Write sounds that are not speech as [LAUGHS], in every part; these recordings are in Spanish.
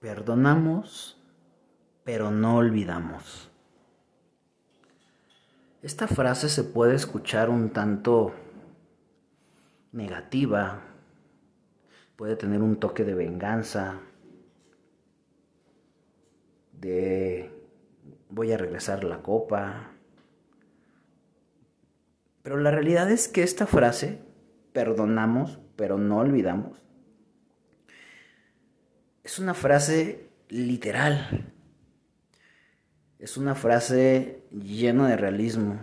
Perdonamos, pero no olvidamos. Esta frase se puede escuchar un tanto negativa, puede tener un toque de venganza, de voy a regresar la copa. Pero la realidad es que esta frase, perdonamos, pero no olvidamos, es una frase literal. Es una frase llena de realismo.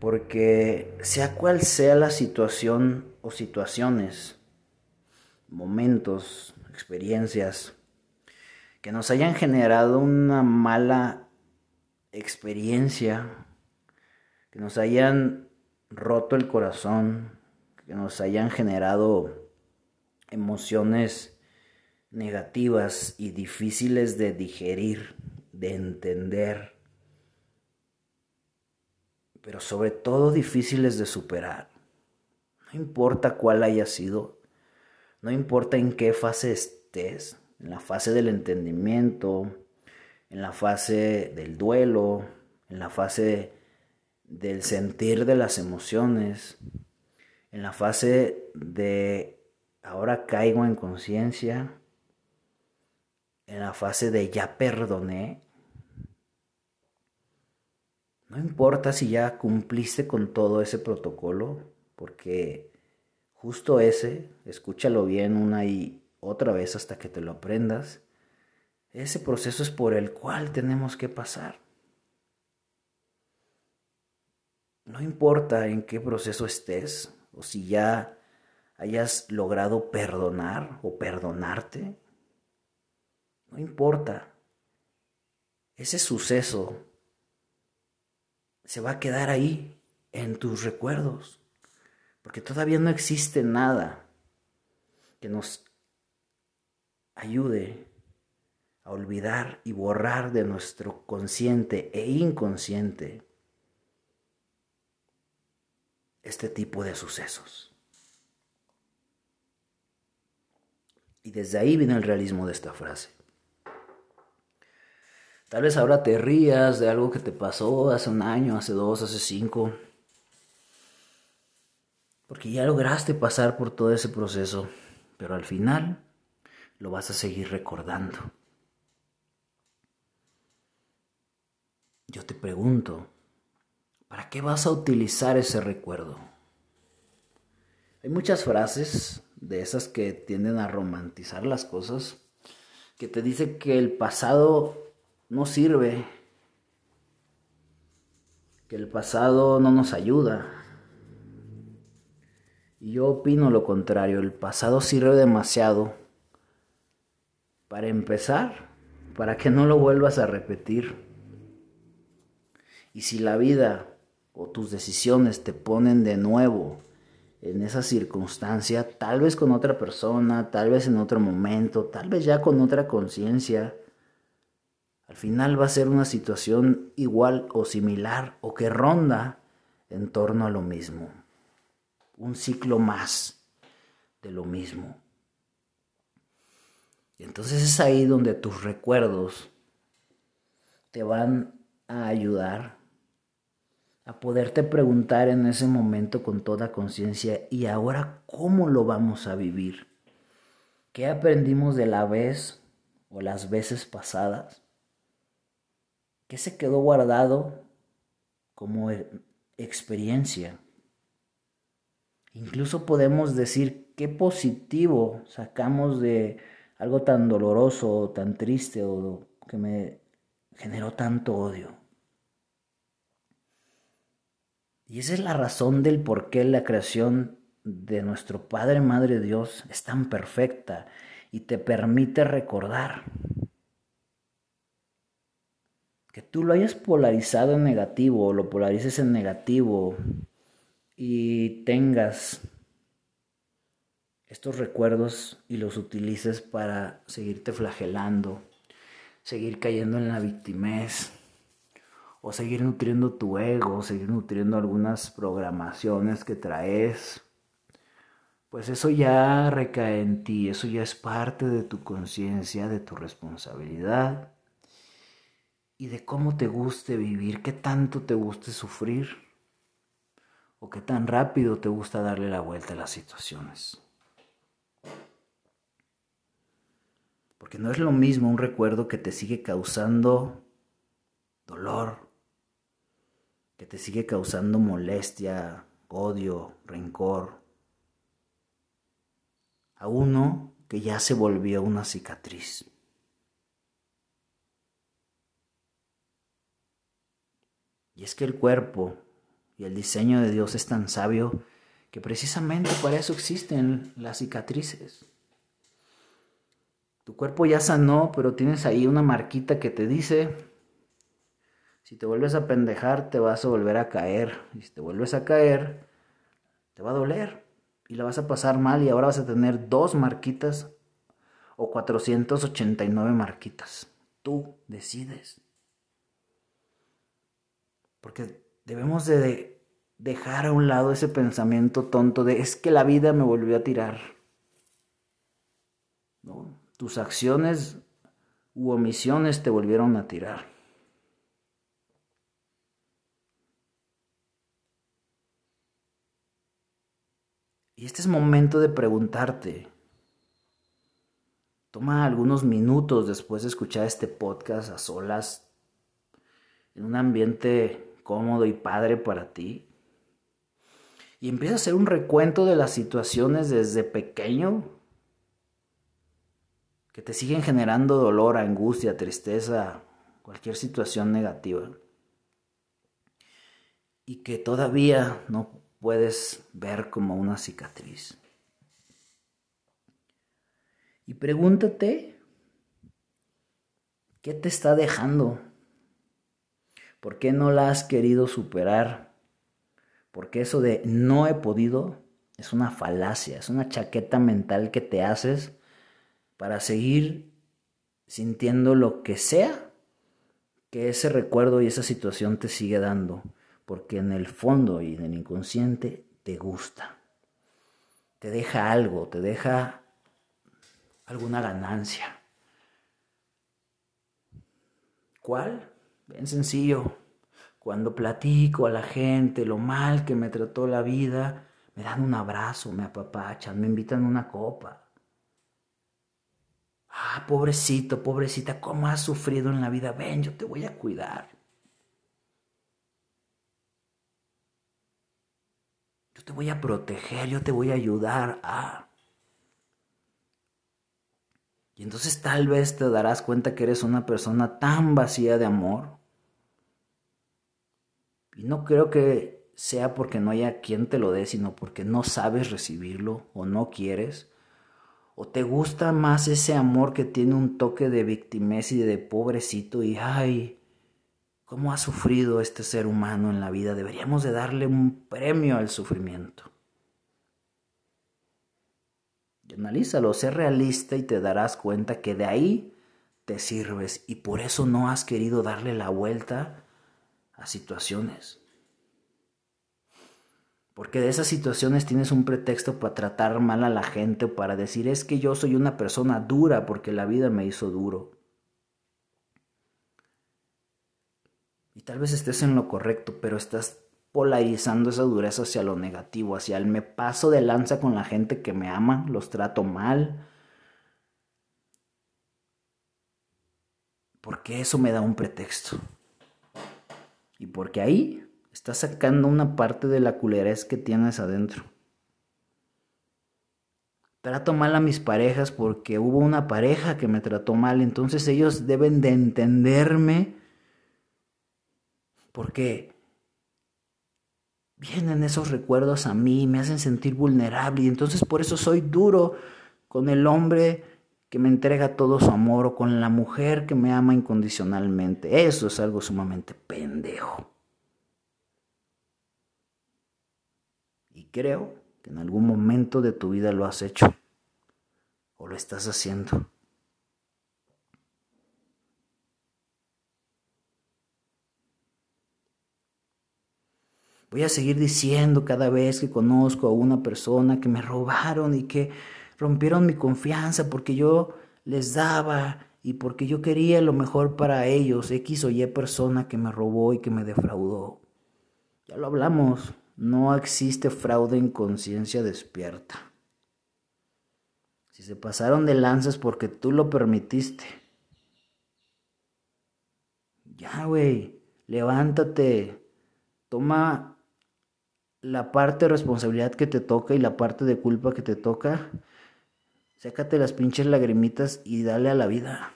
Porque sea cual sea la situación o situaciones, momentos, experiencias que nos hayan generado una mala experiencia, que nos hayan roto el corazón, que nos hayan generado emociones negativas y difíciles de digerir, de entender, pero sobre todo difíciles de superar. No importa cuál haya sido, no importa en qué fase estés, en la fase del entendimiento, en la fase del duelo, en la fase del sentir de las emociones, en la fase de ahora caigo en conciencia, en la fase de ya perdoné. No importa si ya cumpliste con todo ese protocolo, porque justo ese, escúchalo bien una y otra vez hasta que te lo aprendas, ese proceso es por el cual tenemos que pasar. No importa en qué proceso estés o si ya hayas logrado perdonar o perdonarte, no importa. Ese suceso se va a quedar ahí en tus recuerdos, porque todavía no existe nada que nos ayude a olvidar y borrar de nuestro consciente e inconsciente este tipo de sucesos. Y desde ahí viene el realismo de esta frase. Tal vez ahora te rías de algo que te pasó hace un año, hace dos, hace cinco. Porque ya lograste pasar por todo ese proceso, pero al final lo vas a seguir recordando. Yo te pregunto, ¿para qué vas a utilizar ese recuerdo? Hay muchas frases de esas que tienden a romantizar las cosas, que te dice que el pasado no sirve, que el pasado no nos ayuda. Y yo opino lo contrario, el pasado sirve demasiado para empezar, para que no lo vuelvas a repetir. Y si la vida o tus decisiones te ponen de nuevo en esa circunstancia, tal vez con otra persona, tal vez en otro momento, tal vez ya con otra conciencia, al final va a ser una situación igual o similar o que ronda en torno a lo mismo. Un ciclo más de lo mismo. Entonces es ahí donde tus recuerdos te van a ayudar a poderte preguntar en ese momento con toda conciencia, ¿y ahora cómo lo vamos a vivir? ¿Qué aprendimos de la vez o las veces pasadas? ¿Qué se quedó guardado como e, experiencia? Incluso podemos decir qué positivo sacamos de algo tan doloroso, tan triste o que me generó tanto odio. Y esa es la razón del por qué la creación de nuestro Padre, Madre Dios es tan perfecta y te permite recordar. Que tú lo hayas polarizado en negativo o lo polarices en negativo y tengas estos recuerdos y los utilices para seguirte flagelando, seguir cayendo en la victimez o seguir nutriendo tu ego, seguir nutriendo algunas programaciones que traes, pues eso ya recae en ti, eso ya es parte de tu conciencia, de tu responsabilidad y de cómo te guste vivir, qué tanto te guste sufrir o qué tan rápido te gusta darle la vuelta a las situaciones. Porque no es lo mismo un recuerdo que te sigue causando dolor, que te sigue causando molestia, odio, rencor, a uno que ya se volvió una cicatriz. Y es que el cuerpo y el diseño de Dios es tan sabio que precisamente para eso existen las cicatrices. Tu cuerpo ya sanó, pero tienes ahí una marquita que te dice, si te vuelves a pendejar, te vas a volver a caer. Y si te vuelves a caer, te va a doler y la vas a pasar mal y ahora vas a tener dos marquitas o 489 marquitas. Tú decides. Porque debemos de dejar a un lado ese pensamiento tonto de es que la vida me volvió a tirar. Tus acciones u omisiones te volvieron a tirar. Y este es momento de preguntarte. Toma algunos minutos después de escuchar este podcast a solas, en un ambiente cómodo y padre para ti. Y empieza a hacer un recuento de las situaciones desde pequeño que te siguen generando dolor, angustia, tristeza, cualquier situación negativa. Y que todavía no puedes ver como una cicatriz. Y pregúntate, ¿qué te está dejando? ¿Por qué no la has querido superar? Porque eso de no he podido es una falacia, es una chaqueta mental que te haces para seguir sintiendo lo que sea que ese recuerdo y esa situación te sigue dando porque en el fondo y en el inconsciente te gusta. Te deja algo, te deja alguna ganancia. ¿Cuál? Bien sencillo. Cuando platico a la gente lo mal que me trató la vida, me dan un abrazo, me apapachan, me invitan a una copa. Ah, pobrecito, pobrecita, ¿cómo has sufrido en la vida? Ven, yo te voy a cuidar. Te voy a proteger, yo te voy a ayudar a... Y entonces tal vez te darás cuenta que eres una persona tan vacía de amor. Y no creo que sea porque no haya quien te lo dé, sino porque no sabes recibirlo o no quieres. O te gusta más ese amor que tiene un toque de victimez y de pobrecito y ay, cómo ha sufrido este ser humano en la vida. Deberíamos de darle un premio al sufrimiento. Y analízalo, sé realista y te darás cuenta que de ahí te sirves y por eso no has querido darle la vuelta a situaciones. Porque de esas situaciones tienes un pretexto para tratar mal a la gente o para decir es que yo soy una persona dura porque la vida me hizo duro. Y tal vez estés en lo correcto, pero estás polarizando esa dureza hacia lo negativo, hacia el me paso de lanza con la gente que me ama, los trato mal. Porque eso me da un pretexto. Y porque ahí estás sacando una parte de la culerez que tienes adentro. Trato mal a mis parejas porque hubo una pareja que me trató mal, entonces ellos deben de entenderme porque vienen esos recuerdos a mí, me hacen sentir vulnerable y entonces por eso soy duro con el hombre que me entrega todo su amor o con la mujer que me ama incondicionalmente. Eso es algo sumamente pendejo. Y creo que en algún momento de tu vida lo has hecho o lo estás haciendo. Voy a seguir diciendo cada vez que conozco a una persona que me robaron y que rompieron mi confianza porque yo les daba y porque yo quería lo mejor para ellos, X o Y persona que me robó y que me defraudó. Ya lo hablamos, no existe fraude en conciencia despierta. Si se pasaron de lanzas porque tú lo permitiste. Ya, güey, levántate, toma la parte de responsabilidad que te toca y la parte de culpa que te toca. Sácate las pinches lagrimitas y dale a la vida.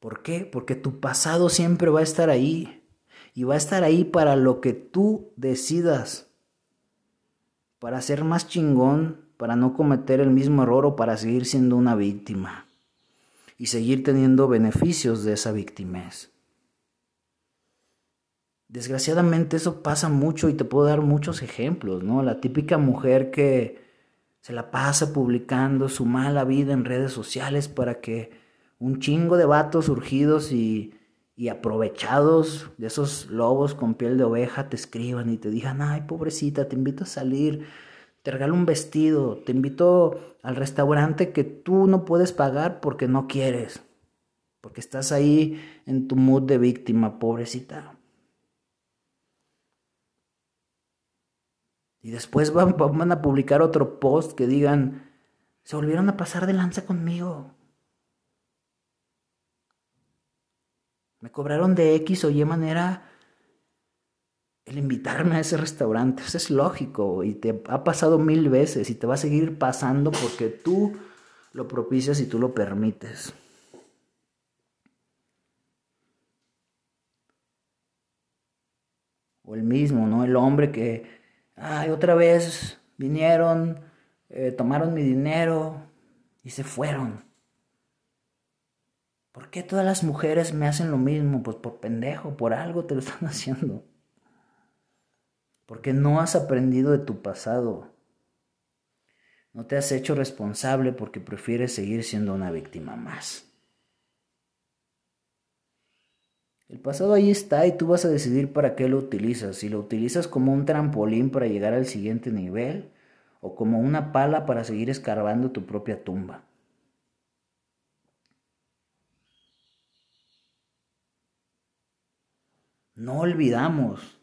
¿Por qué? Porque tu pasado siempre va a estar ahí. Y va a estar ahí para lo que tú decidas. Para ser más chingón, para no cometer el mismo error o para seguir siendo una víctima. Y seguir teniendo beneficios de esa víctimas. Desgraciadamente eso pasa mucho y te puedo dar muchos ejemplos, ¿no? La típica mujer que se la pasa publicando su mala vida en redes sociales para que un chingo de vatos surgidos y y aprovechados de esos lobos con piel de oveja te escriban y te digan, ay, pobrecita, te invito a salir, te regalo un vestido, te invito al restaurante que tú no puedes pagar porque no quieres, porque estás ahí en tu mood de víctima, pobrecita. Y después van, a publicar otro post que digan, se volvieron a pasar de lanza conmigo. Me cobraron de X o Y manera el invitarme a ese restaurante. Eso es lógico y te ha pasado mil veces y te va a seguir pasando porque tú lo propicias y tú lo permites. O el mismo, ¿no? El hombre que, ay, otra vez vinieron, eh, tomaron mi dinero y se fueron. ¿Por qué todas las mujeres me hacen lo mismo? Pues por pendejo, por algo te lo [LAUGHS] están haciendo. Porque no has aprendido de tu pasado. No te has hecho responsable porque prefieres seguir siendo una víctima más. El pasado ahí está y tú vas a decidir para qué lo utilizas. Si lo utilizas como un trampolín para llegar al siguiente nivel o como una pala para seguir escarbando tu propia tumba. No olvidamos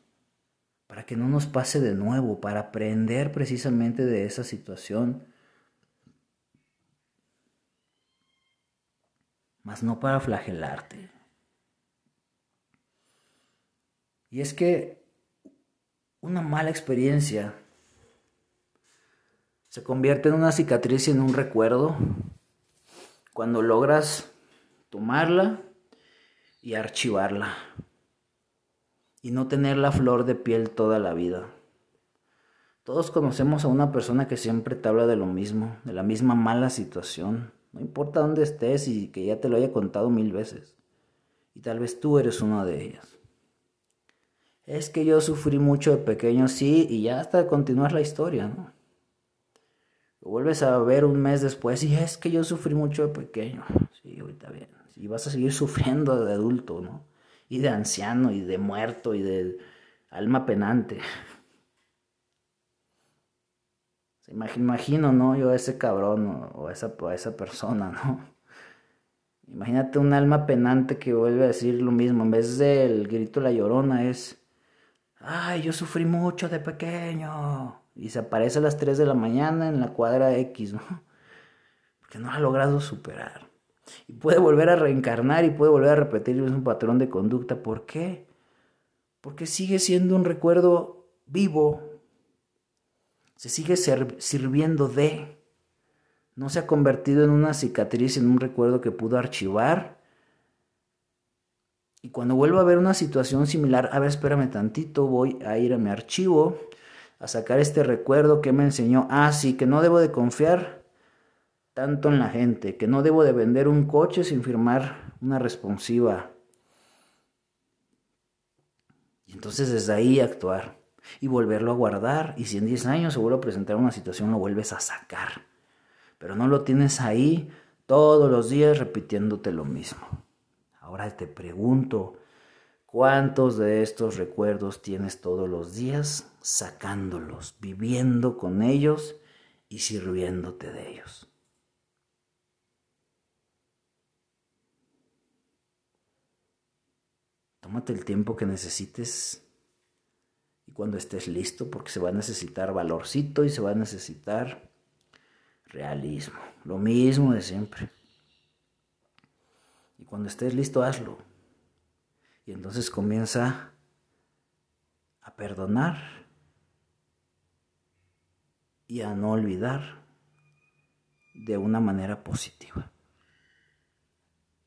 para que no nos pase de nuevo, para aprender precisamente de esa situación, mas no para flagelarte. Y es que una mala experiencia se convierte en una cicatriz y en un recuerdo cuando logras tomarla y archivarla y no tener la flor de piel toda la vida. Todos conocemos a una persona que siempre te habla de lo mismo, de la misma mala situación, no importa dónde estés y que ya te lo haya contado mil veces. Y tal vez tú eres una de ellas. Es que yo sufrí mucho de pequeño, sí, y ya hasta continuar la historia, ¿no? Lo vuelves a ver un mes después y es que yo sufrí mucho de pequeño. Sí, ahorita bien. Y vas a seguir sufriendo de adulto, ¿no? y de anciano y de muerto y de alma penante. Imagino, ¿no? Yo a ese cabrón o a esa, a esa persona, ¿no? Imagínate un alma penante que vuelve a decir lo mismo. En vez del grito la llorona es, ay, yo sufrí mucho de pequeño. Y se aparece a las 3 de la mañana en la cuadra X, ¿no? Porque no ha logrado superar. Y puede volver a reencarnar y puede volver a repetir mismo patrón de conducta. ¿Por qué? Porque sigue siendo un recuerdo vivo. Se sigue sirviendo de. No se ha convertido en una cicatriz, en un recuerdo que pudo archivar. Y cuando vuelva a ver una situación similar, a ver, espérame tantito, voy a ir a mi archivo, a sacar este recuerdo que me enseñó. Ah, sí, que no debo de confiar tanto en la gente, que no debo de vender un coche sin firmar una responsiva. Y entonces desde ahí actuar y volverlo a guardar. Y si en 10 años se vuelve a presentar una situación, lo vuelves a sacar. Pero no lo tienes ahí todos los días repitiéndote lo mismo. Ahora te pregunto, ¿Cuántos de estos recuerdos tienes todos los días sacándolos, viviendo con ellos y sirviéndote de ellos? Tómate el tiempo que necesites y cuando estés listo, porque se va a necesitar valorcito y se va a necesitar realismo, lo mismo de siempre. Cuando estés listo, hazlo. Y entonces comienza a perdonar y a no olvidar de una manera positiva.